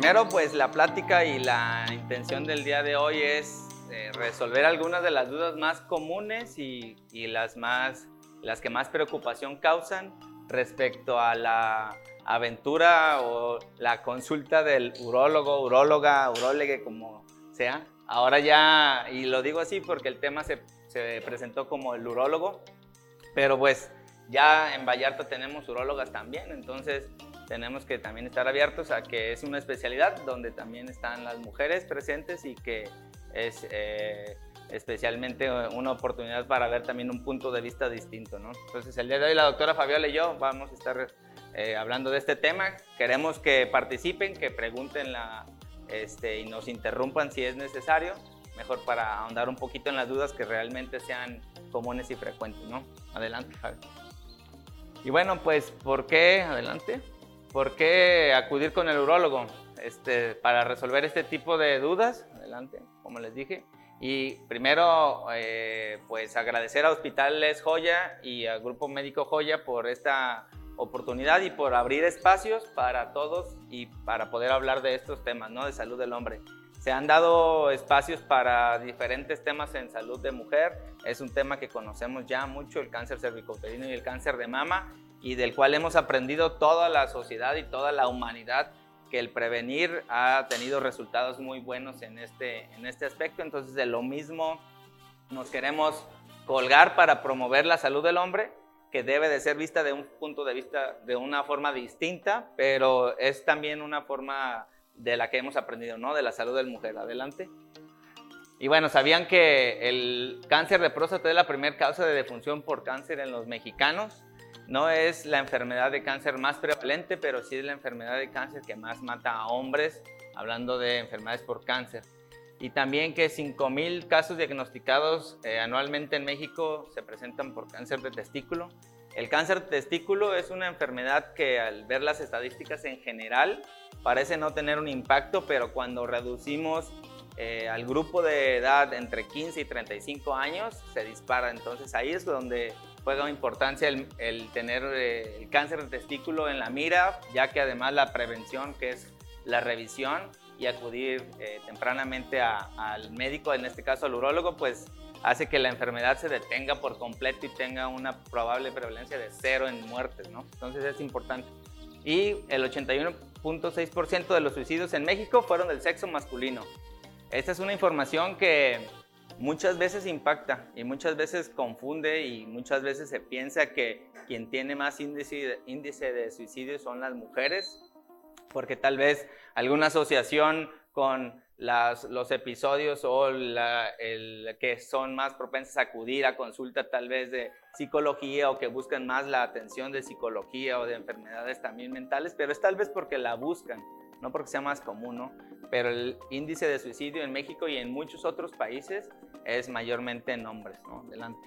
primero, pues la plática y la intención del día de hoy es eh, resolver algunas de las dudas más comunes y, las, más, las que más preocupación causan respecto a la aventura o la consulta del urólogo, uróloga, urólogue, como sea. Ahora ya, y lo digo así porque el tema se, se presentó como el urólogo, pero pues ya en Vallarta tenemos urólogas también, entonces tenemos que también estar abiertos a que es una especialidad donde también están las mujeres presentes y que es eh, especialmente una oportunidad para ver también un punto de vista distinto. ¿no? Entonces el día de hoy la doctora Fabiola y yo vamos a estar eh, hablando de este tema. Queremos que participen, que pregunten la, este, y nos interrumpan si es necesario, mejor para ahondar un poquito en las dudas que realmente sean comunes y frecuentes. ¿no? Adelante, Javi. Y bueno, pues, ¿por qué? Adelante. ¿Por qué acudir con el urólogo? Este, para resolver este tipo de dudas, adelante, como les dije. Y primero, eh, pues agradecer a Hospitales Joya y al Grupo Médico Joya por esta oportunidad y por abrir espacios para todos y para poder hablar de estos temas, ¿no? De salud del hombre. Se han dado espacios para diferentes temas en salud de mujer. Es un tema que conocemos ya mucho, el cáncer cervicouterino y el cáncer de mama, y del cual hemos aprendido toda la sociedad y toda la humanidad que el prevenir ha tenido resultados muy buenos en este, en este aspecto. Entonces, de lo mismo nos queremos colgar para promover la salud del hombre, que debe de ser vista de un punto de vista, de una forma distinta, pero es también una forma de la que hemos aprendido, ¿no? De la salud del mujer. Adelante. Y bueno, ¿sabían que el cáncer de próstata es la primera causa de defunción por cáncer en los mexicanos? No es la enfermedad de cáncer más prevalente, pero sí es la enfermedad de cáncer que más mata a hombres, hablando de enfermedades por cáncer. Y también que 5.000 casos diagnosticados eh, anualmente en México se presentan por cáncer de testículo. El cáncer de testículo es una enfermedad que al ver las estadísticas en general parece no tener un impacto, pero cuando reducimos eh, al grupo de edad entre 15 y 35 años se dispara. Entonces ahí es donde juega importancia el, tener eh, el cáncer de testículo en la mira, ya que además la prevención, que es la revisión y acudir eh, tempranamente al médico, en este caso al urólogo, pues hace que la enfermedad se detenga por completo y tenga una probable prevalencia de cero en muertes, ¿no? Entonces es importante. Y el 81.6% de los suicidios en México fueron del sexo masculino. Esta es una información que muchas veces impacta y muchas veces confunde y muchas veces se piensa que quien tiene más índice, índice de suicidio son las mujeres, porque tal vez alguna asociación con los episodios o el que son más propensas a acudir a consulta tal vez de psicología o que buscan más la atención de psicología o de enfermedades también mentales, pero es tal vez porque la buscan, no porque sea más común, ¿no? Pero el índice de suicidio en México y en muchos otros países es mayormente en hombres, ¿no? Adelante.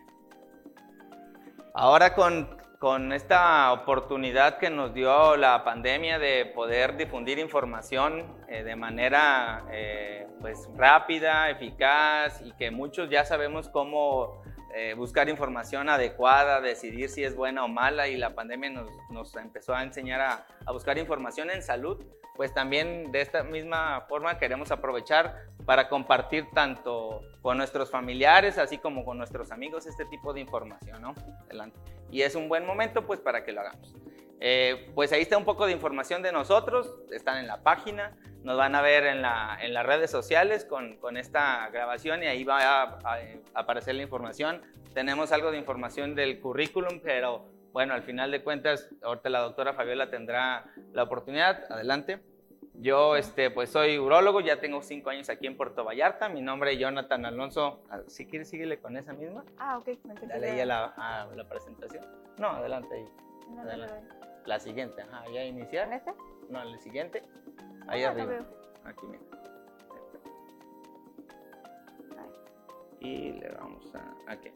Ahora con, con, esta oportunidad que nos dio la pandemia de poder difundir información eh, de manera eh, pues rápida, eficaz y que muchos ya sabemos cómo eh, buscar información adecuada, decidir si es buena o mala y la pandemia nos, nos empezó a enseñar a, buscar información en salud, pues también de esta misma forma queremos aprovechar para compartir tanto con nuestros familiares, así como con nuestros amigos, este tipo de información, ¿no? Y es un buen momento, pues, para que lo hagamos. Eh, pues ahí está un poco de información de nosotros, están en la página, nos van a ver en, la, en las redes sociales con, con, esta grabación y ahí va a, a, aparecer la información. Tenemos algo de información del currículum, pero bueno, al final de cuentas, ahorita la doctora Fabiola tendrá la oportunidad. Adelante. Yo, este, pues soy urólogo, ya tengo cinco años aquí en Puerto Vallarta. Mi nombre es Jonathan Alonso. Ah, si quieres, síguele con esa misma. Ah, ok. Dale ahí a la, la, presentación. No, adelante ahí. No, adelante. La siguiente, ajá, ya iniciar. ¿En este? No, el siguiente. Ahí arriba. Aquí mira. Y le vamos a. Aquí,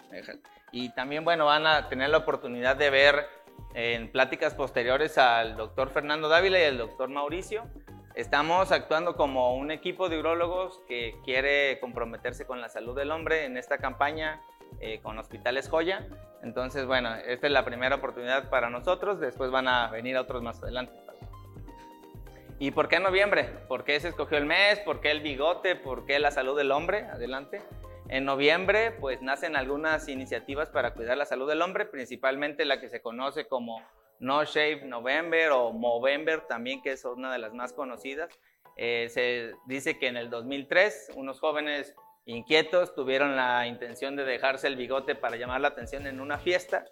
Y también, bueno, van a tener la oportunidad de ver en pláticas posteriores al doctor Fernando Dávila y al doctor Mauricio Estamos actuando como un equipo de urólogos que quiere comprometerse con la salud del hombre en esta campaña eh, con Hospitales Joya. Entonces, bueno, esta es la primera oportunidad para nosotros, después van a venir otros más adelante. ¿Y por qué noviembre? ¿Por qué se escogió el mes? ¿Por qué el bigote? ¿Por qué la salud del hombre? Adelante. En noviembre, pues nacen algunas iniciativas para cuidar la salud del hombre, principalmente la que se conoce como No Shave November o Movember también, que es una de las más conocidas. Eh, se dice que en el 2003 unos jóvenes inquietos tuvieron la intención de dejarse el bigote para llamar la atención en una fiesta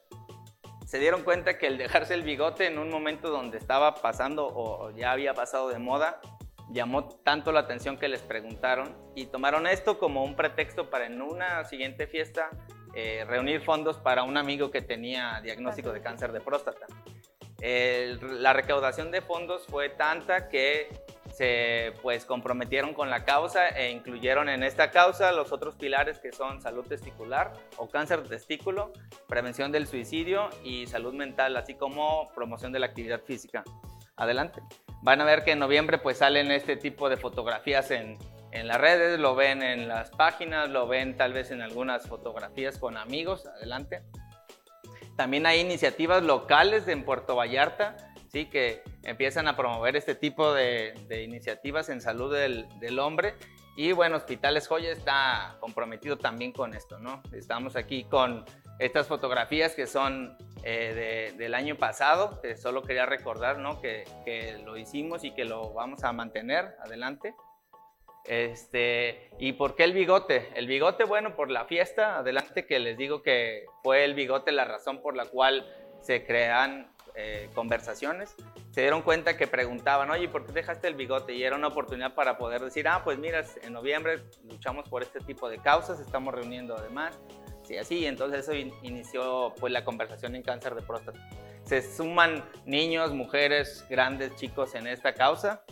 se dieron cuenta que el dejarse el bigote en un momento donde estaba pasando o ya había pasado de moda, llamó tanto la atención que les preguntaron y tomaron esto como un pretexto para en una siguiente fiesta eh, reunir fondos para un amigo que tenía diagnóstico de cáncer de próstata. la recaudación de fondos fue tanta que se pues comprometieron con la causa e incluyeron en esta causa los otros pilares que son salud testicular o cáncer de testículo, prevención del suicidio y salud mental, así como promoción de la actividad física. Adelante. Van a ver que en noviembre pues salen este tipo de fotografías en, en las redes, lo ven en las páginas, lo ven tal vez en algunas fotografías con amigos. Adelante. También hay iniciativas locales en Puerto Vallarta ¿sí? que empiezan a promover este tipo de, iniciativas en salud del, hombre. Y bueno, Hospitales Joya está comprometido también con esto, ¿no? Estamos aquí con estas fotografías que son eh, del año pasado, que solo quería recordar, ¿no? Que, que, lo hicimos y que lo vamos a mantener adelante. Este, ¿Y por qué el bigote? El bigote, bueno, por la fiesta, adelante, que les digo que fue el bigote la razón por la cual se crean eh, conversaciones, se dieron cuenta que preguntaban, oye, ¿por qué dejaste el bigote? Y era una oportunidad para poder decir, ah, pues mira, en noviembre luchamos por este tipo de causas, estamos reuniendo además, sí, así, entonces eso inició pues la conversación en cáncer de próstata. Se suman niños, mujeres, grandes, chicos en esta causa.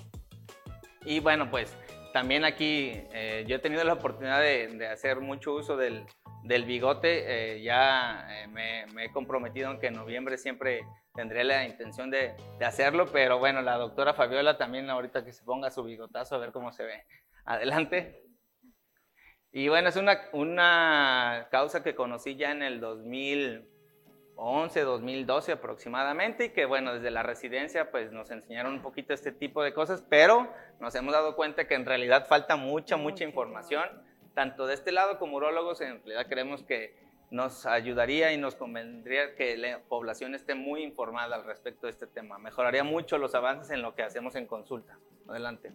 Y bueno, pues también aquí eh, yo he tenido la oportunidad de hacer mucho uso del, del bigote, eh, ya eh, me, he comprometido en que en noviembre siempre tendré la intención de, hacerlo, pero bueno, la doctora Fabiola también ahorita que se ponga su bigotazo a ver cómo se ve. Adelante. Y bueno, es una, una causa que conocí ya en el 2011, 2012 aproximadamente, y que bueno, desde la residencia pues nos enseñaron un poquito este tipo de cosas, pero nos hemos dado cuenta que en realidad falta mucha, mucha información tanto de este lado como urólogos, en realidad creemos que nos ayudaría y nos convendría que la población esté muy informada al respecto de este tema. Mejoraría mucho los avances en lo que hacemos en consulta. Adelante.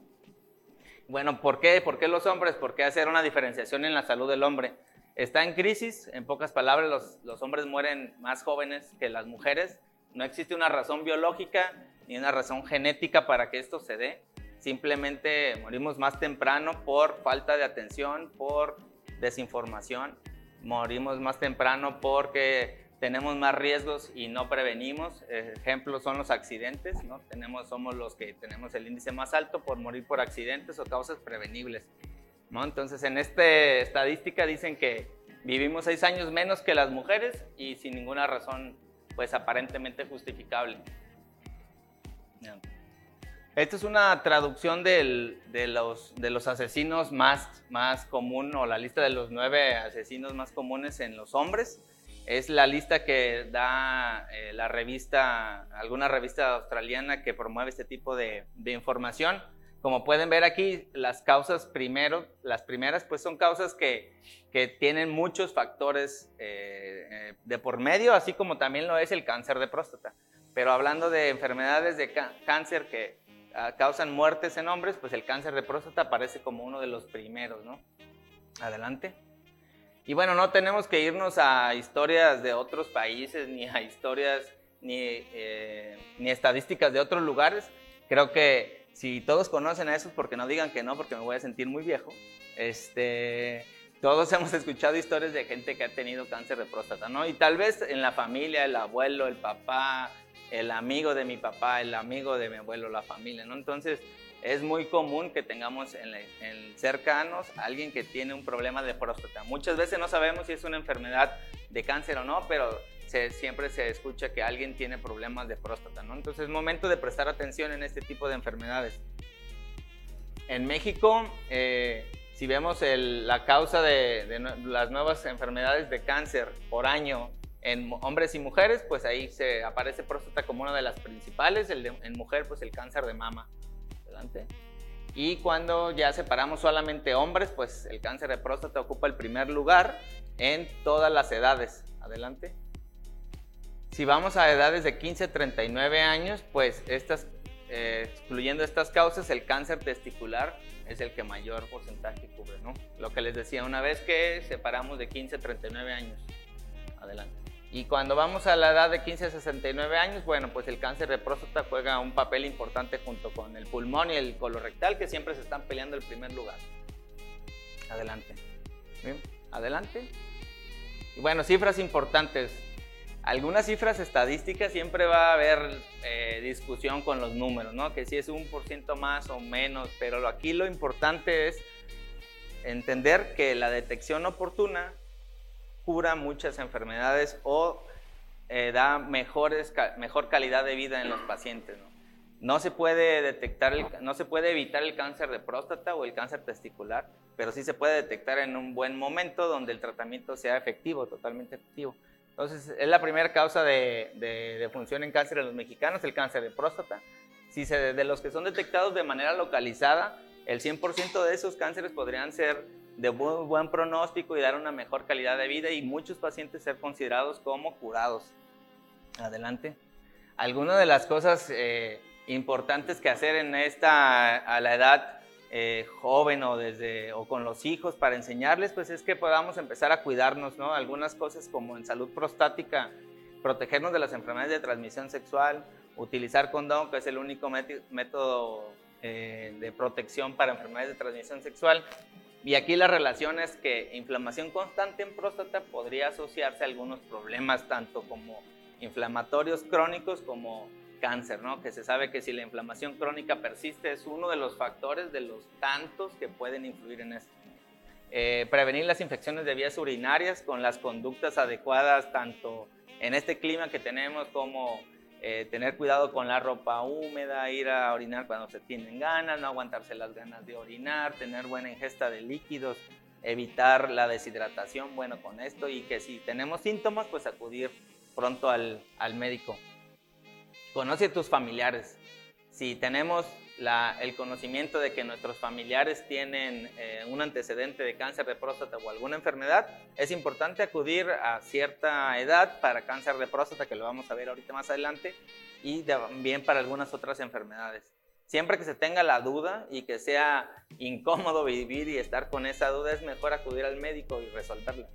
Bueno, ¿por qué? ¿Por qué los hombres? ¿Por qué hacer una diferenciación en la salud del hombre? Está en crisis, en pocas palabras, los, los hombres mueren más jóvenes que las mujeres. No existe una razón biológica ni una razón genética para que esto se dé simplemente morimos más temprano por falta de atención, por desinformación, morimos más temprano porque tenemos más riesgos y no prevenimos. Ejemplos son los accidentes, ¿no? Tenemos, somos los que tenemos el índice más alto por morir por accidentes o causas prevenibles. ¿no? Entonces, en esta estadística dicen que vivimos seis años menos que las mujeres y sin ninguna razón, pues aparentemente justificable. Esta es una traducción de, los, de los asesinos más, más común o la lista de los nueve asesinos más comunes en los hombres. Es la lista que da eh, la revista, alguna revista australiana que promueve este tipo de, información. Como pueden ver aquí, las causas primero, las primeras pues son causas que, que tienen muchos factores eh, eh, de por medio, así como también lo es el cáncer de próstata. Pero hablando de enfermedades de cáncer que causan muertes en hombres, pues el cáncer de próstata aparece como uno de los primeros, ¿no? Adelante. Y bueno, no tenemos que irnos a historias de otros países, ni a historias, ni, eh, ni estadísticas de otros lugares. Creo que si todos conocen a esos, porque no digan que no, porque me voy a sentir muy viejo, este, todos hemos escuchado historias de gente que ha tenido cáncer de próstata, ¿no? Y tal vez en la familia, el abuelo, el papá, el amigo de mi papá, el amigo de mi abuelo, la familia, ¿no? Entonces, es muy común que tengamos en, cercanos alguien que tiene un problema de próstata. Muchas veces no sabemos si es una enfermedad de cáncer o no, pero siempre se escucha que alguien tiene problemas de próstata, ¿no? Entonces es momento de prestar atención en este tipo de enfermedades. En México, eh, si vemos la causa de las nuevas enfermedades de cáncer por año en hombres y mujeres, pues ahí se aparece próstata como una de las principales, el en mujer, pues el cáncer de mama. Adelante. Y cuando ya separamos solamente hombres, pues el cáncer de próstata ocupa el primer lugar en todas las edades. Adelante. Si vamos a edades de 15 a 39 años, pues estas, eh, excluyendo estas causas, el cáncer testicular es el que mayor porcentaje cubre, ¿no? Lo que les decía, una vez que separamos de 15 a 39 años. Adelante. Y cuando vamos a la edad de 15 a 69 años, bueno, pues el cáncer de próstata juega un papel importante junto con el pulmón y el colorectal, que siempre se están peleando el primer lugar. Adelante. Adelante. Y bueno, cifras importantes. Algunas cifras estadísticas siempre va a haber eh, discusión con los números, ¿no? Que si es un por ciento más o menos, pero aquí lo importante es entender que la detección oportuna cura muchas enfermedades o eh, da mejores, mejor calidad de vida en los pacientes, ¿no? No se puede detectar, el, no se puede evitar el cáncer de próstata o el cáncer testicular, pero sí se puede detectar en un buen momento donde el tratamiento sea efectivo, totalmente efectivo. Entonces, es la primera causa de, función en cáncer en los mexicanos, el cáncer de próstata. Si se, de los que son detectados de manera localizada, el 100% de esos cánceres podrían ser de buen pronóstico y dar una mejor calidad de vida y muchos pacientes ser considerados como curados. Adelante. Algunas de las cosas eh, importantes que hacer en esta, a la edad eh, joven o, desde, o con los hijos para enseñarles, pues es que podamos empezar a cuidarnos, ¿no? Algunas cosas como en salud prostática, protegernos de las enfermedades de transmisión sexual, utilizar condón, que es el único método eh, de protección para enfermedades de transmisión sexual. Y aquí la relación es que inflamación constante en próstata podría asociarse a algunos problemas, tanto como inflamatorios crónicos como cáncer, ¿no? Que se sabe que si la inflamación crónica persiste es uno de los factores de los tantos que pueden influir en esto. Eh, prevenir las infecciones de vías urinarias con las conductas adecuadas, tanto en este clima que tenemos como eh, tener cuidado con la ropa húmeda, ir a orinar cuando se tienen ganas, no aguantarse las ganas de orinar, tener buena ingesta de líquidos, evitar la deshidratación, bueno, con esto y que si tenemos síntomas, pues acudir pronto al, al médico. Conoce a tus familiares. Si tenemos el conocimiento de que nuestros familiares tienen eh, un antecedente de cáncer de próstata o alguna enfermedad, es importante acudir a cierta edad para cáncer de próstata, que lo vamos a ver ahorita más adelante, y también para algunas otras enfermedades. Siempre que se tenga la duda y que sea incómodo vivir y estar con esa duda, es mejor acudir al médico y resolverla.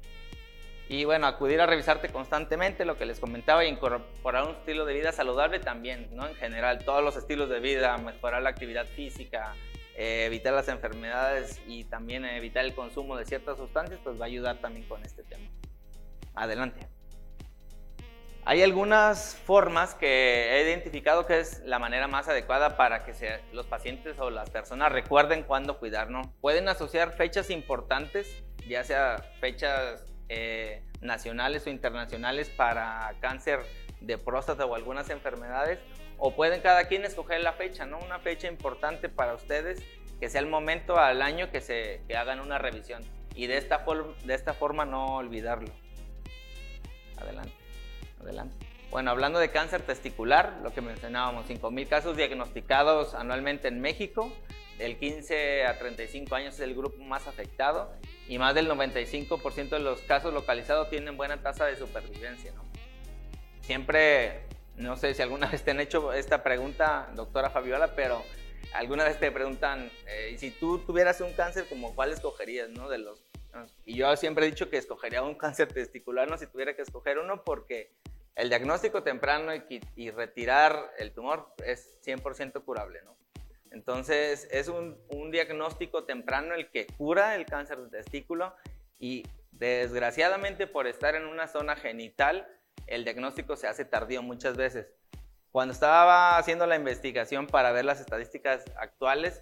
Y bueno, acudir a revisarte constantemente, lo que les comentaba, y incorporar un estilo de vida saludable también, ¿no? En general, todos los estilos de vida, mejorar la actividad física, eh, evitar las enfermedades y también evitar el consumo de ciertas sustancias, pues va a ayudar también con este tema. Adelante. Hay algunas formas que he identificado que es la manera más adecuada para que los pacientes o las personas recuerden cuándo cuidar, ¿no? Pueden asociar fechas importantes, ya sea fechas eh, nacionales o internacionales para cáncer de próstata o algunas enfermedades, o pueden cada quien escoger la fecha, ¿no? Una fecha importante para ustedes, que sea el momento al año que, se, que hagan una revisión y de esta, de esta forma no olvidarlo. Adelante, adelante. Bueno, hablando de cáncer testicular, lo que mencionábamos, 5.000 casos diagnosticados anualmente en México, del 15 a 35 años es el grupo más afectado y más del 95% de los casos localizados tienen buena tasa de supervivencia. ¿no? Siempre, no sé si alguna vez te han hecho esta pregunta, doctora Fabiola, pero alguna vez te preguntan, eh, si tú tuvieras un cáncer, como ¿cuál escogerías? ¿no? De los, y yo siempre he dicho que escogería un cáncer testicular, no si tuviera que escoger uno, porque el diagnóstico temprano y, y retirar el tumor es 100% curable. ¿no? Entonces, es un, diagnóstico temprano el que cura el cáncer de testículo y desgraciadamente por estar en una zona genital, el diagnóstico se hace tardío muchas veces. Cuando estaba haciendo la investigación para ver las estadísticas actuales,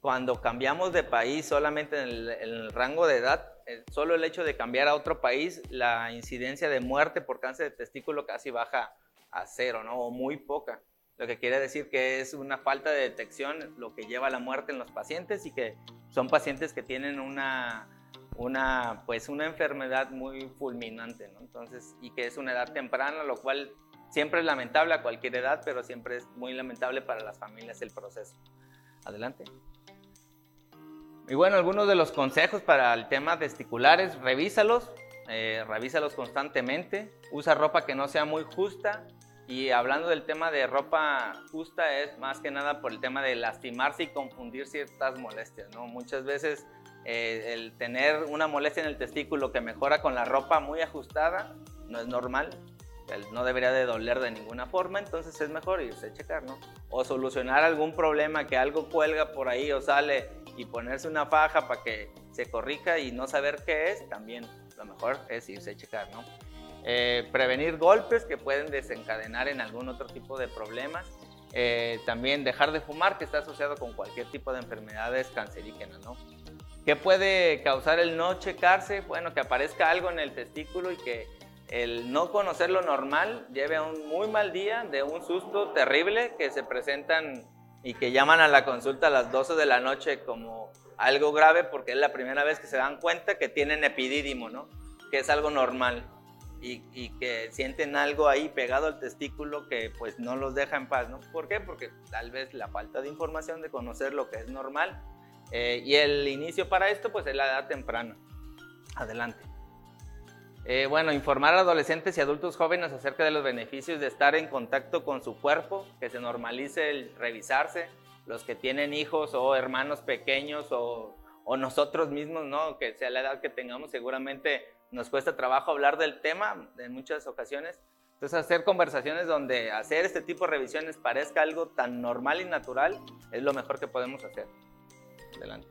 cuando cambiamos de país solamente en el, en el, rango de edad, eh, solo el hecho de cambiar a otro país, la incidencia de muerte por cáncer de testículo casi baja a cero, ¿no? O muy poca lo que quiere decir que es una falta de detección lo que lleva a la muerte en los pacientes y que son pacientes que tienen una, una, pues una enfermedad muy fulminante, ¿no? Entonces, y que es una edad temprana, lo cual siempre es lamentable a cualquier edad, pero siempre es muy lamentable para las familias el proceso. Adelante. Y bueno, algunos de los consejos para el tema testiculares, revísalos, eh, revísalos constantemente, usa ropa que no sea muy justa y hablando del tema de ropa justa es más que nada por el tema de lastimarse y confundir ciertas molestias, ¿no? Muchas veces eh, el tener una molestia en el testículo que mejora con la ropa muy ajustada no es normal, no debería de doler de ninguna forma, entonces es mejor irse a checar, ¿no? O solucionar algún problema que algo cuelga por ahí o sale y ponerse una faja para que se corrija y no saber qué es, también lo mejor es irse a checar, ¿no? Eh, prevenir golpes que pueden desencadenar en algún otro tipo de problemas. Eh, también dejar de fumar, que está asociado con cualquier tipo de enfermedades cancerígenas, ¿no? ¿Qué puede causar el no checarse? Bueno, que aparezca algo en el testículo y que el no conocer lo normal lleve a un muy mal día de un susto terrible que se presentan y que llaman a la consulta a las 12 de la noche como algo grave porque es la primera vez que se dan cuenta que tienen epidídimo, ¿no? Que es algo normal y, y, que sienten algo ahí pegado al testículo que pues no los deja en paz, ¿no? ¿Por qué? Porque tal vez la falta de información de conocer lo que es normal eh, y el inicio para esto pues es la edad temprana. Adelante. Eh, bueno, informar a adolescentes y adultos jóvenes acerca de los beneficios de estar en contacto con su cuerpo, que se normalice el revisarse, los que tienen hijos o hermanos pequeños o, o nosotros mismos, ¿no? Que sea la edad que tengamos, seguramente nos cuesta trabajo hablar del tema en muchas ocasiones. Entonces, hacer conversaciones donde hacer este tipo de revisiones parezca algo tan normal y natural es lo mejor que podemos hacer. Adelante.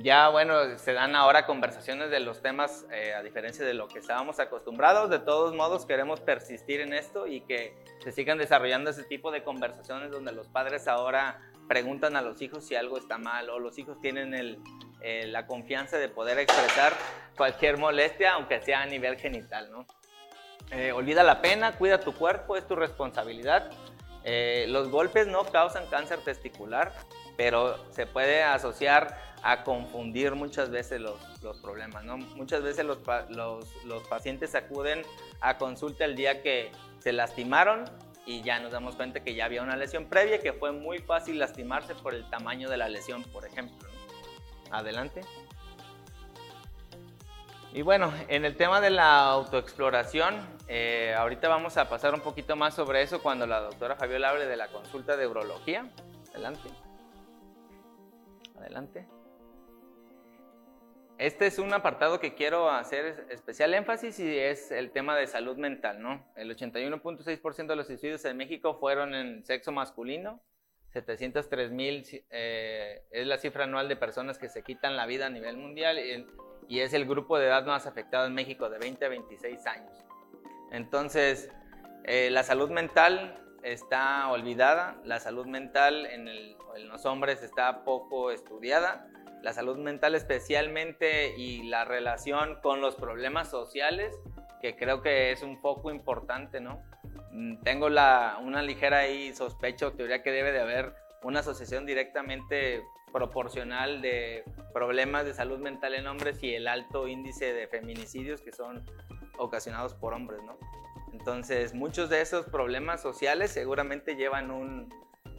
Ya, bueno, se dan ahora conversaciones de los temas eh, a diferencia de lo que estábamos acostumbrados. De todos modos, queremos persistir en esto y que se sigan desarrollando ese tipo de conversaciones donde los padres ahora preguntan a los hijos si algo está mal o los hijos tienen el, eh, la confianza de poder expresar cualquier molestia, aunque sea a nivel genital, ¿no? Eh, olvida la pena, cuida tu cuerpo, es tu responsabilidad. los golpes no causan cáncer testicular, pero se puede asociar a confundir muchas veces los, los problemas. ¿no? Muchas veces los, los, los, pacientes acuden a consulta el día que se lastimaron y ya nos damos cuenta que ya había una lesión previa, que fue muy fácil lastimarse por el tamaño de la lesión, por ejemplo. Adelante. Y bueno, en el tema de la autoexploración, eh, ahorita vamos a pasar un poquito más sobre eso cuando la doctora Fabiola hable de la consulta de urología. Adelante. Adelante. Este es un apartado que quiero hacer especial énfasis y es el tema de salud mental, ¿no? El 81.6% de los suicidios en México fueron en sexo masculino, 703 mil eh, es la cifra anual de personas que se quitan la vida a nivel mundial y, es el grupo de edad más afectado en México, de 20 a 26 años. Entonces, eh, la salud mental está olvidada, la salud mental en los hombres está poco estudiada la salud mental especialmente y la relación con los problemas sociales, que creo que es un poco importante, ¿no? Mm, tengo la, una ligera ahí sospecho, teoría que debe de haber una asociación directamente proporcional de problemas de salud mental en hombres y el alto índice de feminicidios que son ocasionados por hombres, ¿no? Entonces, muchos de esos problemas sociales seguramente llevan un,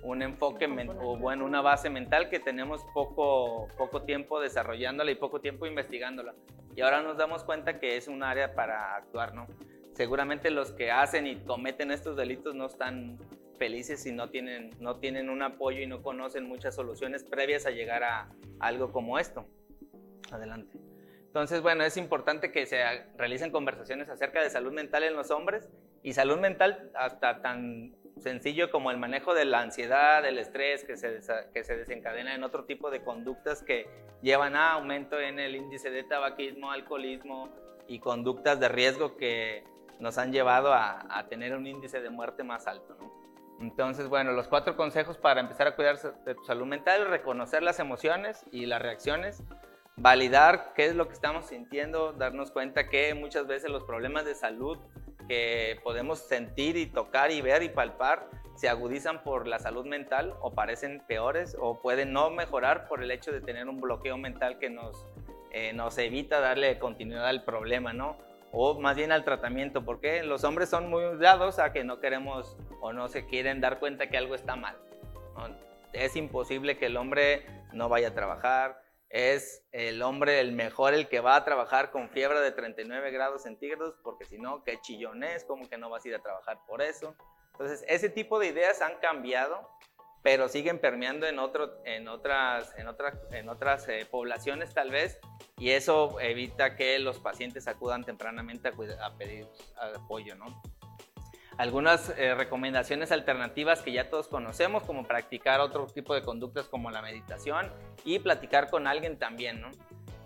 un enfoque o bueno, una base mental que tenemos poco, poco tiempo desarrollándola y poco tiempo investigándola. Y ahora nos damos cuenta que es un área para actuar, ¿no? Seguramente los que hacen y cometen estos delitos no están felices y no tienen, no tienen un apoyo y no conocen muchas soluciones previas a llegar a algo como esto. Adelante. Entonces, bueno, es importante que se realicen conversaciones acerca de salud mental en los hombres y salud mental hasta tan sencillo como el manejo de la ansiedad, el estrés que se, que se desencadena en otro tipo de conductas que llevan a aumento en el índice de tabaquismo, alcoholismo y conductas de riesgo que nos han llevado a, tener un índice de muerte más alto. Entonces, bueno, los cuatro consejos para empezar a cuidar de tu salud mental, reconocer las emociones y las reacciones, validar qué es lo que estamos sintiendo, darnos cuenta que muchas veces los problemas de salud que podemos sentir y tocar y ver y palpar se agudizan por la salud mental o parecen peores o pueden no mejorar por el hecho de tener un bloqueo mental que nos, eh, nos evita darle continuidad al problema, ¿no? O más bien al tratamiento, porque los hombres son muy dados a que no queremos o no se quieren dar cuenta que algo está mal. es imposible que el hombre no vaya a trabajar, es el hombre el mejor el que va a trabajar con fiebre de 39 grados centígrados, porque si no, qué chillón es, como que no vas a ir a trabajar por eso. Entonces, ese tipo de ideas han cambiado, pero siguen permeando en, otro, en otras, en otras, en otras eh, poblaciones tal vez, y eso evita que los pacientes acudan tempranamente a, a pedir apoyo, ¿no? Algunas eh, recomendaciones alternativas que ya todos conocemos, como practicar otro tipo de conductas como la meditación y platicar con alguien también, ¿no?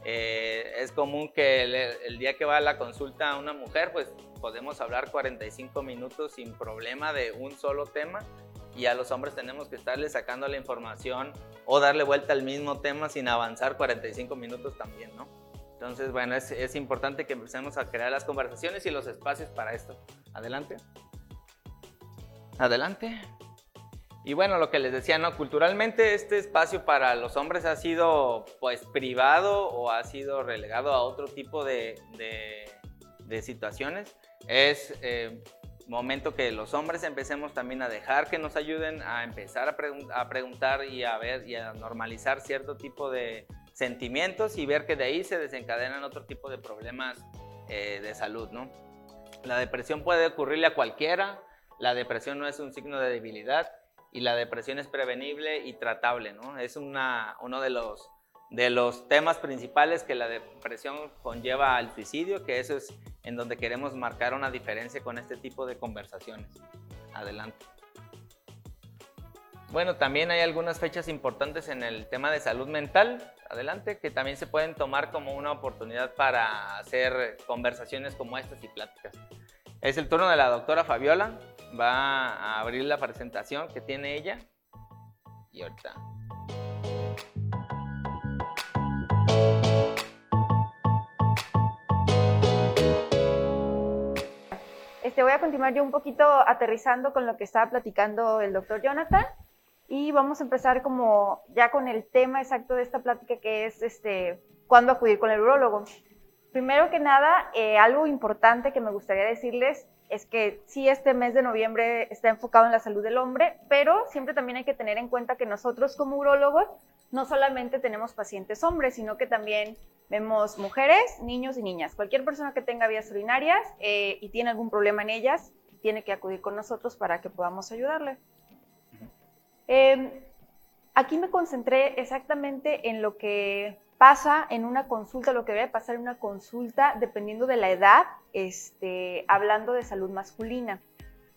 Eh, es común que el, día que va a la consulta a una mujer, pues podemos hablar 45 minutos sin problema de un solo tema y a los hombres tenemos que estarle sacando la información o darle vuelta al mismo tema sin avanzar 45 minutos también, ¿no? Entonces, bueno, es, es importante que empecemos a crear las conversaciones y los espacios para esto. Adelante. Adelante. Y bueno, lo que les decía, ¿no? Culturalmente este espacio para los hombres ha sido pues privado o ha sido relegado a otro tipo de, de, situaciones. Es eh, momento que los hombres empecemos también a dejar que nos ayuden a empezar a, preguntar y a ver y a normalizar cierto tipo de sentimientos y ver que de ahí se desencadenan otro tipo de problemas eh, de salud, ¿no? La depresión puede ocurrirle a cualquiera, la depresión no es un signo de debilidad y la depresión es prevenible y tratable, ¿no? Es una, uno de los, de los temas principales que la depresión conlleva al suicidio, que eso es en donde queremos marcar una diferencia con este tipo de conversaciones. Adelante. Bueno, también hay algunas fechas importantes en el tema de salud mental, adelante, que también se pueden tomar como una oportunidad para hacer conversaciones como estas y pláticas. Es el turno de la doctora Fabiola, va a abrir la presentación que tiene ella y ahorita. Este, voy a continuar yo un poquito aterrizando con lo que estaba platicando el doctor Jonathan y vamos a empezar como ya con el tema exacto de esta plática que es este, cuándo acudir con el urologo. Primero que nada, eh, algo importante que me gustaría decirles es que sí, este mes de noviembre está enfocado en la salud del hombre, pero siempre también hay que tener en cuenta que nosotros como urólogos no solamente tenemos pacientes hombres, sino que también vemos mujeres, niños y niñas. Cualquier persona que tenga vías urinarias eh, y tiene algún problema en ellas, tiene que acudir con nosotros para que podamos ayudarle. Em, aquí me concentré exactamente en lo que pasa en una consulta, lo que debe pasar en una consulta, dependiendo de la edad, este, hablando de salud masculina.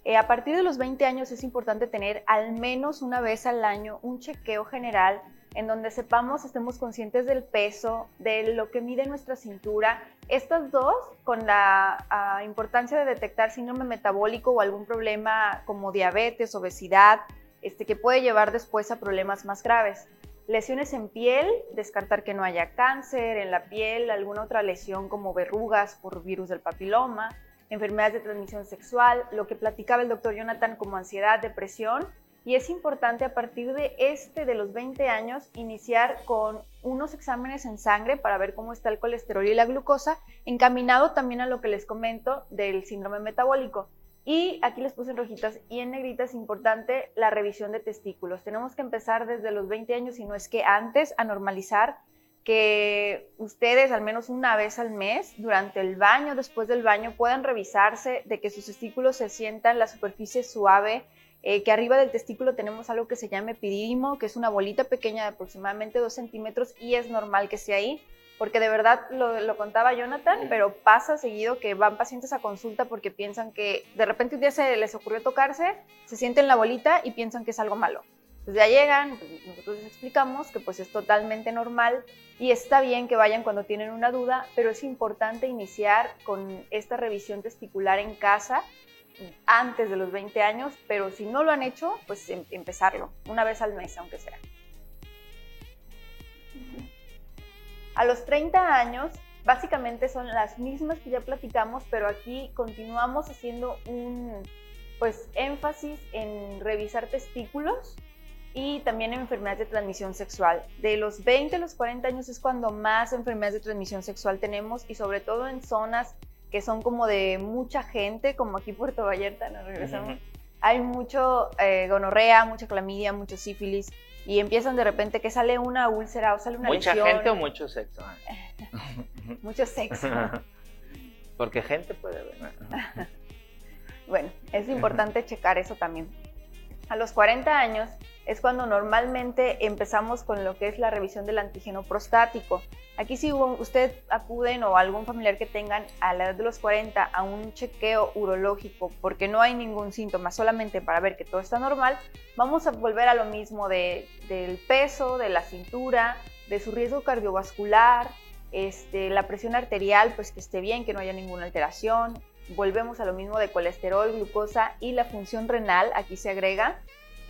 Eh, a partir de los 20 años es importante tener al menos una vez al año un chequeo general en donde sepamos, estemos conscientes del peso, de lo que mide nuestra cintura. Estas dos, con la importancia de detectar síndrome metabólico o algún problema como diabetes, obesidad, este, que puede llevar después a problemas más graves. Lesiones en piel, descartar que no haya cáncer en la piel, alguna otra lesión como verrugas por virus del papiloma, enfermedades de transmisión sexual, lo que platicaba el doctor Jonathan como ansiedad, depresión. Y es importante a partir de este, de los 20 años, iniciar con unos exámenes en sangre para ver cómo está el colesterol y la glucosa, encaminado también a lo que les comento del síndrome metabólico. Y aquí les puse en rojitas y en negritas importante la revisión de testículos. Tenemos que empezar desde los 20 años, si no es que antes, a normalizar que ustedes al menos una vez al mes, durante el baño, después del baño, puedan revisarse de que sus testículos se sientan la superficie suave, eh, que arriba del testículo tenemos algo que se llama epidídimo, que es una bolita pequeña de aproximadamente 2 centímetros y es normal que esté ahí porque de verdad lo, contaba Jonathan, pero pasa seguido que van pacientes a consulta porque piensan que de repente un día se les ocurrió tocarse, se sienten la bolita y piensan que es algo malo. Entonces ya llegan, pues, nosotros les explicamos que pues es totalmente normal y está bien que vayan cuando tienen una duda, pero es importante iniciar con esta revisión testicular en casa antes de los 20 años, pero si no lo han hecho, pues em, empezarlo, una vez al mes, aunque sea. A los 30 años, básicamente son las mismas que ya platicamos, pero aquí continuamos haciendo un pues énfasis en revisar testículos y también en enfermedades de transmisión sexual. De los 20 a los 40 años es cuando más enfermedades de transmisión sexual tenemos y sobre todo en zonas que son como de mucha gente, como aquí Puerto Vallarta, nos regresamos. Hay mucho eh, gonorrea, mucha clamidia, mucho sífilis, y empiezan de repente que sale una úlcera o sale una Mucha lesión. gente o mucho sexo. mucho sexo. Porque gente puede ver. bueno, es importante checar eso también. A los 40 años es cuando normalmente empezamos con lo que es la revisión del antígeno prostático. Aquí si usted acuden o algún familiar que tengan a la edad de los 40 a un chequeo urológico porque no hay ningún síntoma, solamente para ver que todo está normal, vamos a volver a lo mismo de, del peso, de la cintura, de su riesgo cardiovascular, este, la presión arterial, pues que esté bien, que no haya ninguna alteración. Volvemos a lo mismo de colesterol, glucosa y la función renal, aquí se agrega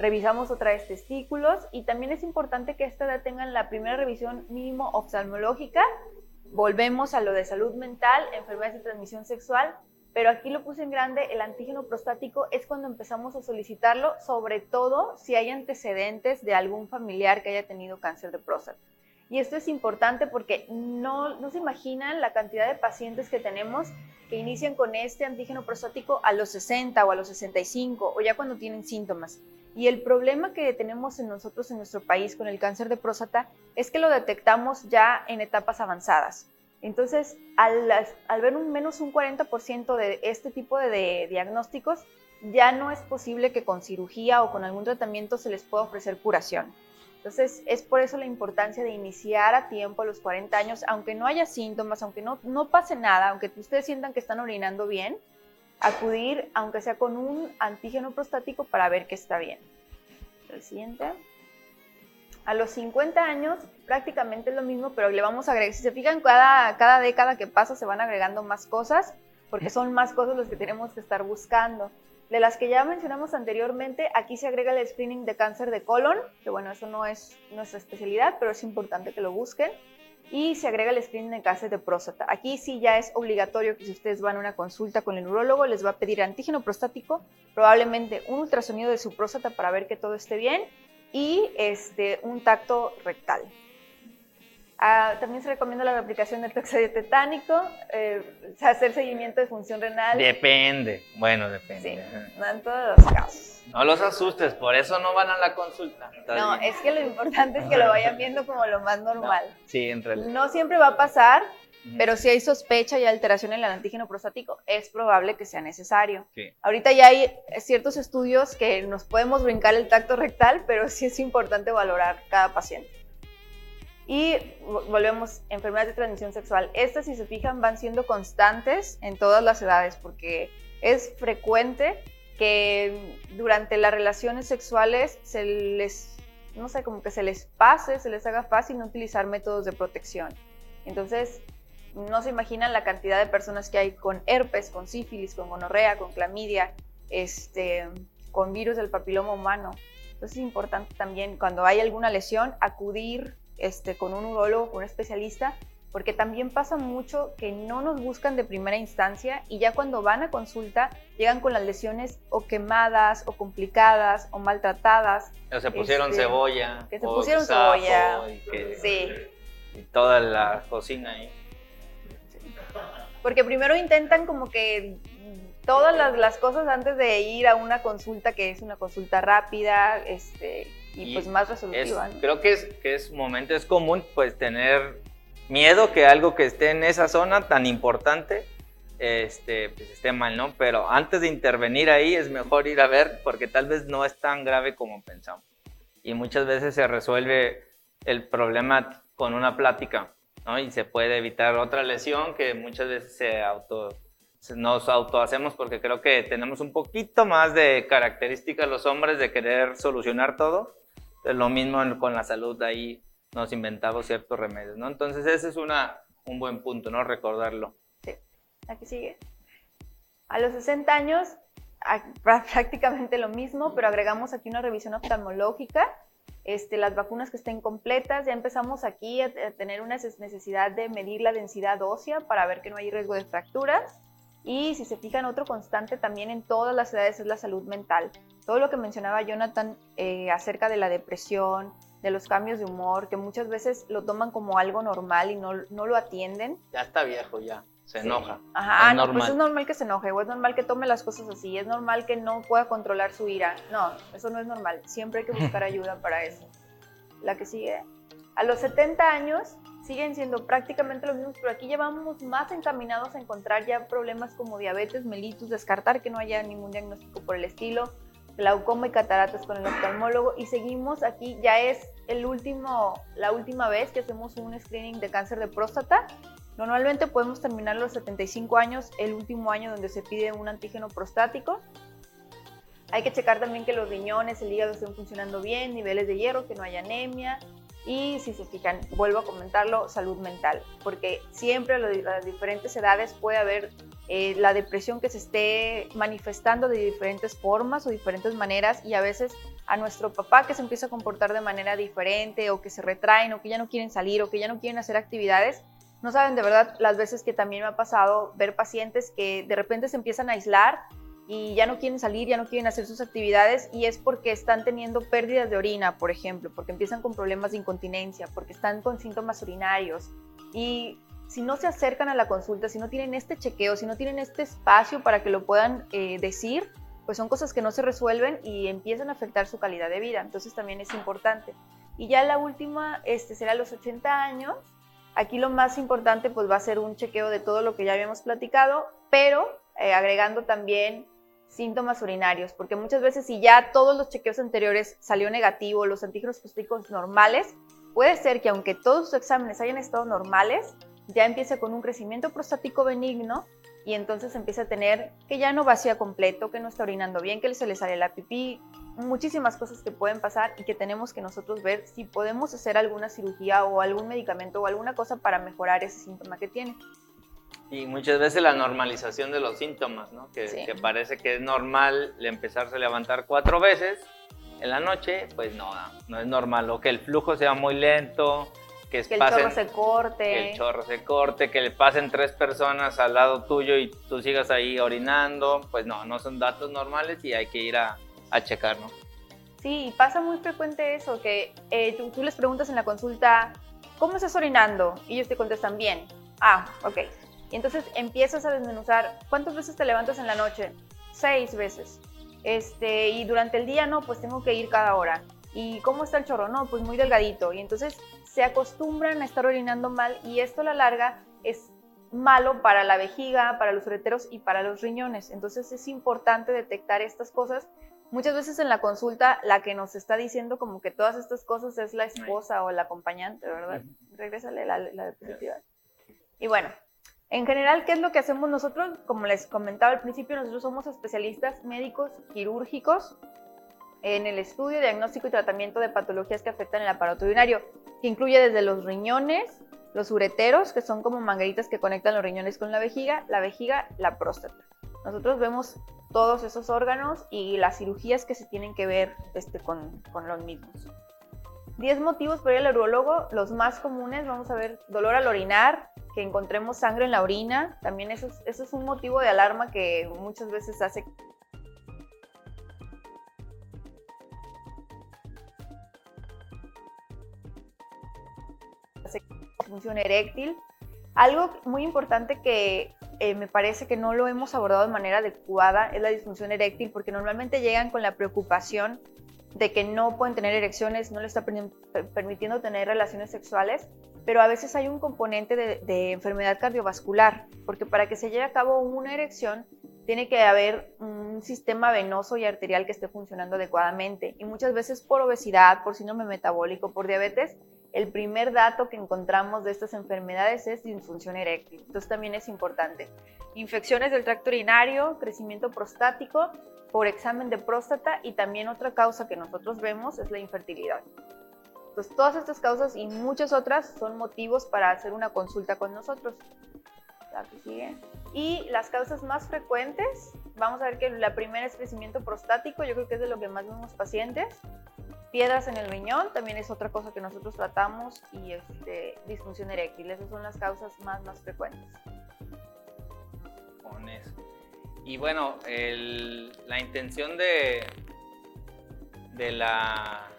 revisamos otra vez testículos y también es importante que esta edad tengan la primera revisión mínimo oftalmológica. Volvemos a lo de salud mental, enfermedades de transmisión sexual, pero aquí lo puse en grande, el antígeno prostático es cuando empezamos a solicitarlo, sobre todo si hay antecedentes de algún familiar que haya tenido cáncer de próstata. Y esto es importante porque no, no se imaginan la cantidad de pacientes que tenemos que inician con este antígeno prostático a los 60 o a los 65 o ya cuando tienen síntomas. Y el problema que tenemos en nosotros en nuestro país con el cáncer de próstata es que lo detectamos ya en etapas avanzadas. Entonces, al, ver un menos un 40% de este tipo de, diagnósticos, ya no es posible que con cirugía o con algún tratamiento se les pueda ofrecer curación. Entonces, es por eso la importancia de iniciar a tiempo a los 40 años, aunque no haya síntomas, aunque no, no pase nada, aunque ustedes sientan que están orinando bien, acudir, aunque sea con un antígeno prostático, para ver que está bien. El siguiente. A los 50 años prácticamente es lo mismo, pero le vamos a agregar, si se fijan, cada, cada década que pasa se van agregando más cosas, porque son más cosas las que tenemos que estar buscando. De las que ya mencionamos anteriormente, aquí se agrega el screening de cáncer de colon, que bueno, eso no es nuestra especialidad, pero es importante que lo busquen y se agrega el screening de cáncer de próstata. Aquí sí ya es obligatorio que si ustedes van a una consulta con el urólogo les va a pedir antígeno prostático, probablemente un ultrasonido de su próstata para ver que todo esté bien y este, un tacto rectal. Ah, también se recomienda la aplicación del toxoide tetánico, eh, hacer seguimiento de función renal. Depende, bueno, depende. Sí, no en todos los casos. No los asustes, por eso no van a la consulta. no, es que lo importante es que lo vayan viendo como lo más normal. sí, en realidad. No siempre va a pasar, pero si hay sospecha y alteración en el antígeno prostático, es probable que sea necesario. Sí. Ahorita ya hay ciertos estudios que nos podemos brincar el tacto rectal, pero sí es importante valorar cada paciente. Y volvemos, enfermedades de transmisión sexual. Estas, si se fijan, van siendo constantes en todas las edades porque es frecuente que durante las relaciones sexuales se les, no sé, como que se les pase, se les haga fácil no utilizar métodos de protección. Entonces, no se imaginan la cantidad de personas que hay con herpes, con sífilis, con gonorrea, con clamidia, este, con virus del papiloma humano. Entonces es importante también cuando hay alguna lesión acudir este, con un urólogo, con un especialista, porque también pasa mucho que no nos buscan de primera instancia y ya cuando van a consulta llegan con las lesiones o quemadas o complicadas o maltratadas. O se pusieron Este, cebolla. que se o pusieron sapo, cebolla. Y, que- Sí, y toda la cocina ahí. porque primero intentan como que todas las, las cosas antes de ir a una consulta que es una consulta rápida este, y, Y pues más Es- resolutiva. ¿no? creo que es, que es momento, es común pues tener miedo que algo que esté en esa zona tan importante este, pues, esté mal, ¿no? Pero antes de intervenir ahí es mejor ir a ver porque tal vez no es tan grave como pensamos. Y muchas veces se resuelve el problema con una plática, ¿no? Y se puede evitar otra lesión que muchas veces se auto, nos autohacemos porque creo que tenemos un poquito más de características los hombres de querer solucionar todo. Lo mismo con la salud, ahí nos inventamos ciertos remedios, ¿no? Entonces ese es una, un buen punto, ¿no? Recordarlo. Aquí sigue. A los 60 años, prácticamente lo mismo, pero agregamos aquí una revisión oftalmológica, este, las vacunas que estén completas, ya empezamos aquí a, tener una necesidad de medir la densidad ósea para ver que no hay riesgo de fracturas. Y si se fijan, otro constante también en todas las edades es la salud mental. Todo lo que mencionaba Jonathan eh, acerca de la depresión, de los cambios de humor, que muchas veces lo toman como algo normal y no, no lo atienden. Ya está viejo, ya. Se Sí. enoja. Ajá, Es no, pues normal. es normal que se enoje, o es normal que tome las cosas así, es normal que no pueda controlar su ira. No, eso no es normal. Siempre hay que buscar ayuda para eso. la que sigue. A los 70 años siguen siendo prácticamente los mismos, pero aquí ya vamos más encaminados a encontrar ya problemas como diabetes, mellitus, descartar que no haya ningún diagnóstico por el estilo, glaucoma y cataratas con el oftalmólogo y seguimos aquí, ya es el último, la última vez que hacemos un screening de cáncer de próstata. Normalmente podemos terminar los 75 años, el último año donde se pide un antígeno prostático. Hay que checar también que los riñones, el hígado estén funcionando bien, niveles de hierro, que no haya anemia, y si se fijan, vuelvo a comentarlo, salud mental, porque siempre a las diferentes edades puede haber eh, la depresión que se esté manifestando de diferentes formas o diferentes maneras y a veces a nuestro papá que se empieza a comportar de manera diferente o que se retraen o que ya no quieren salir o que ya no quieren hacer actividades, no saben de verdad las veces que también me ha pasado ver pacientes que de repente se empiezan a aislar y ya no quieren salir, ya no quieren hacer sus actividades y es porque están teniendo pérdidas de orina, por ejemplo, porque empiezan con problemas de incontinencia, porque están con síntomas urinarios y si no se acercan a la consulta, si no tienen este chequeo, si no tienen este espacio para que lo puedan eh, decir, pues son cosas que no se resuelven y empiezan a afectar su calidad de vida. Entonces también es importante. Y ya la última este, será los 80 años. Aquí lo más importante pues va a ser un chequeo de todo lo que ya habíamos platicado, pero eh, agregando también síntomas urinarios, porque muchas veces si ya todos los chequeos anteriores salió negativo, los antígenos prostáticos normales, puede ser que aunque todos sus exámenes hayan estado normales, ya empiece con un crecimiento prostático benigno y entonces empieza a tener que ya no vacía completo, que no está orinando bien, que se le sale la pipí, muchísimas cosas que pueden pasar y que tenemos que nosotros ver si podemos hacer alguna cirugía o algún medicamento o alguna cosa para mejorar ese síntoma que tiene. Y muchas veces la normalización de los síntomas, ¿no? Que, parece que es normal empezarse a levantar cuatro veces en la noche, pues no, no es normal. O que el flujo sea muy lento, que, el chorro se corte. Que el chorro se corte, que le pasen tres personas al lado tuyo y tú sigas ahí orinando. Pues no, no son datos normales y hay que ir a, a checar, ¿no? Sí, pasa muy frecuente eso, que eh, tú, tú les preguntas en la consulta, ¿cómo estás orinando? Y ellos te contestan bien. Ah, ok. Y entonces empiezas a desmenuzar, ¿cuántas veces te levantas en la noche? Seis veces. Este, y durante el día no, pues tengo que ir cada hora. ¿Y cómo está el chorro? No, pues muy delgadito. Y entonces se acostumbran a estar orinando mal y esto a la larga es malo para la vejiga, para los ureteros y para los riñones. Entonces es importante detectar estas cosas. Muchas veces en la consulta la que nos está diciendo como que todas estas cosas es la esposa o el acompañante, ¿verdad? Regrésale la, la diapositiva. Y bueno, en general, ¿qué es lo que hacemos nosotros? Como les comentaba al principio, nosotros somos especialistas médicos quirúrgicos en el estudio, diagnóstico y tratamiento de patologías que afectan el aparato urinario, que incluye desde los riñones, los ureteros, que son como mangueritas que conectan los riñones con la vejiga, la vejiga, la próstata. Nosotros vemos todos esos órganos y las cirugías que se tienen que ver este, con, con los mismos. 10 motivos para ir al urólogo, los más comunes, vamos a ver, dolor al orinar, que encontremos sangre en la orina, también eso es, eso es un motivo de alarma que muchas veces hace función eréctil. Algo muy importante que eh, me parece que no lo hemos abordado de manera adecuada es la disfunción eréctil, porque normalmente llegan con la preocupación de que no pueden tener erecciones, no les está permitiendo tener relaciones sexuales, pero a veces hay un componente de, enfermedad cardiovascular, porque para que se lleve a cabo una erección tiene que haber un sistema venoso y arterial que esté funcionando adecuadamente. Y muchas veces por obesidad, por síndrome metabólico, por diabetes, el primer dato que encontramos de estas enfermedades es disfunción eréctil. Entonces también es importante. Infecciones del tracto urinario, crecimiento prostático por examen de próstata y también otra causa que nosotros vemos es la infertilidad. Entonces, todas estas causas y muchas otras son motivos para hacer una consulta con nosotros. La sigue. Y las causas más frecuentes, vamos a ver que la primera es crecimiento prostático, yo creo que es de lo que más vemos pacientes. Piedras en el riñón también es otra cosa que nosotros tratamos y este, disfunción eréctil, esas son las causas más, más frecuentes. Con eso. Y bueno, la intención de, de la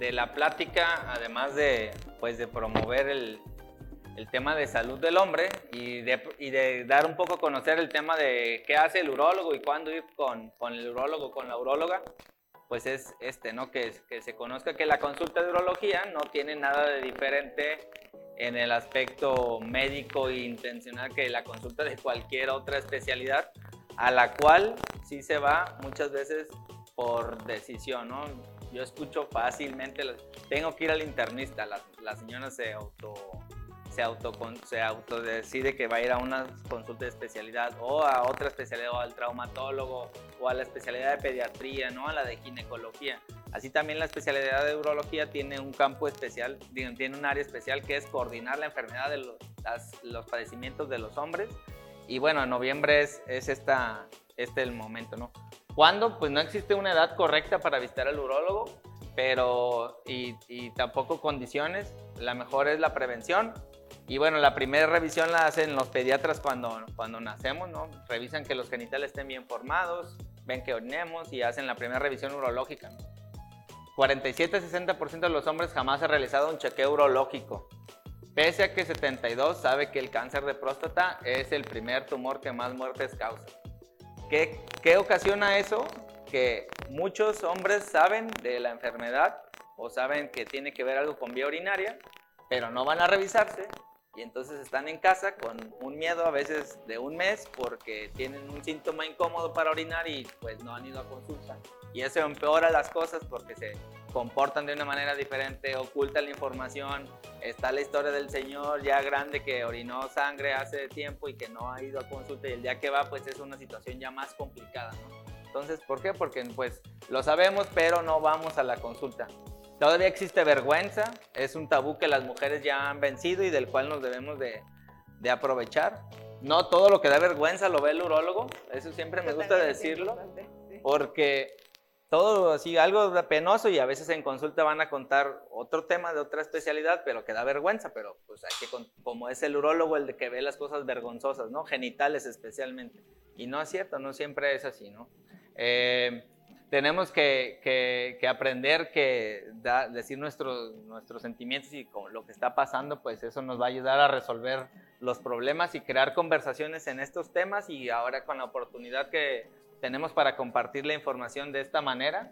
de la plática, además de, pues, de promover el, tema de salud del hombre y de, dar un poco a conocer el tema de qué hace el urólogo y cuándo ir con, el urólogo, con la uróloga, pues es este, ¿no? Que, que se conozca que la consulta de urología no tiene nada de diferente en el aspecto médico e intencional que la consulta de cualquier otra especialidad, a la cual sí se va muchas veces por decisión, ¿no? Yo escucho fácilmente, tengo que ir al internista, la, la señora se auto se auto se autodecide que va a ir a una consulta de especialidad o a otra especialidad o al traumatólogo o a la especialidad de pediatría, ¿no? A la de ginecología. Así también la especialidad de urología tiene un campo especial, tiene un área especial que es coordinar la enfermedad de los, los padecimientos de los hombres. Y bueno, en noviembre es, es esta, este el momento, ¿no? ¿Cuándo? Pues no existe una edad correcta para visitar al urólogo, pero y, y tampoco condiciones. La mejor es la prevención y bueno, la primera revisión la hacen los pediatras cuando, cuando nacemos, ¿no? Revisan que los genitales estén bien formados, ven que orinemos y hacen la primera revisión urológica. 47-60% de los hombres jamás ha realizado un chequeo urológico. Pese a que 72 sabe que el cáncer de próstata es el primer tumor que más muertes causa. ¿Qué, ¿Qué ocasiona eso? Que muchos hombres saben de la enfermedad o saben que tiene que ver algo con vía urinaria, pero no van a revisarse y entonces están en casa con un miedo a veces de un mes porque tienen un síntoma incómodo para orinar y pues no han ido a consulta. Y eso empeora las cosas porque se comportan de una manera diferente, oculta la información. Está la historia del señor ya grande que orinó sangre hace tiempo y que no ha ido a consulta y el día que va pues es una situación ya más complicada, ¿no? Entonces, ¿por qué? Porque pues lo sabemos pero no vamos a la consulta. Todavía existe vergüenza, es un tabú que las mujeres ya han vencido y del cual nos debemos de, aprovechar. No todo lo que da vergüenza lo ve el urólogo, eso siempre me gusta decirlo, porque todo así, algo penoso y a veces en consulta van a contar otro tema de otra especialidad, pero que da vergüenza, pero pues hay que, como es el urólogo el de que ve las cosas vergonzosas, ¿no? Genitales especialmente. Y no es cierto, no siempre es así, ¿no? Eh, tenemos que, aprender que decir nuestros, nuestros sentimientos y con lo que está pasando, pues eso nos va a ayudar a resolver los problemas y crear conversaciones en estos temas y ahora con la oportunidad que tenemos para compartir la información de esta manera,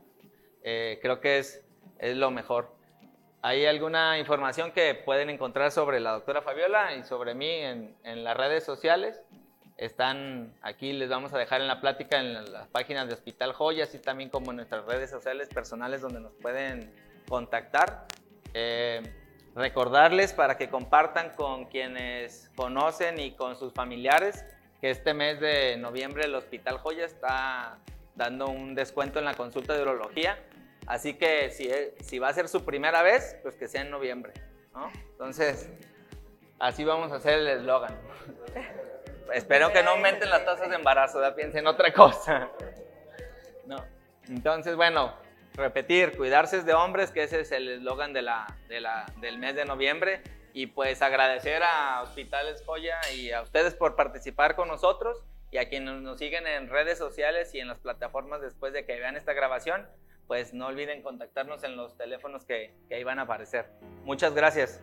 eh, creo que es, es lo mejor. ¿Hay alguna información que pueden encontrar sobre la doctora Fabiola y sobre mí en, en las redes sociales? Están aquí, les vamos a dejar en la plática en las páginas de Hospital Joya, así también como en nuestras redes sociales personales donde nos pueden contactar. Eh, recordarles para que compartan con quienes conocen y con sus familiares que este mes de noviembre el Hospital Joya está dando un descuento en la consulta de urología. Así que si, si va a ser su primera vez, pues que sea en noviembre. Entonces, así vamos a hacer el eslogan. espero que no aumenten las tasas de embarazo, ya piensen otra cosa. No. Entonces, bueno, repetir, cuidarse de hombres, que ese es el eslogan de la, del mes de noviembre. Y pues agradecer a Hospitales Joya y a ustedes por participar con nosotros y a quienes nos siguen en redes sociales y en las plataformas después de que vean esta grabación, pues no olviden contactarnos en los teléfonos que, que ahí van a aparecer. Muchas gracias.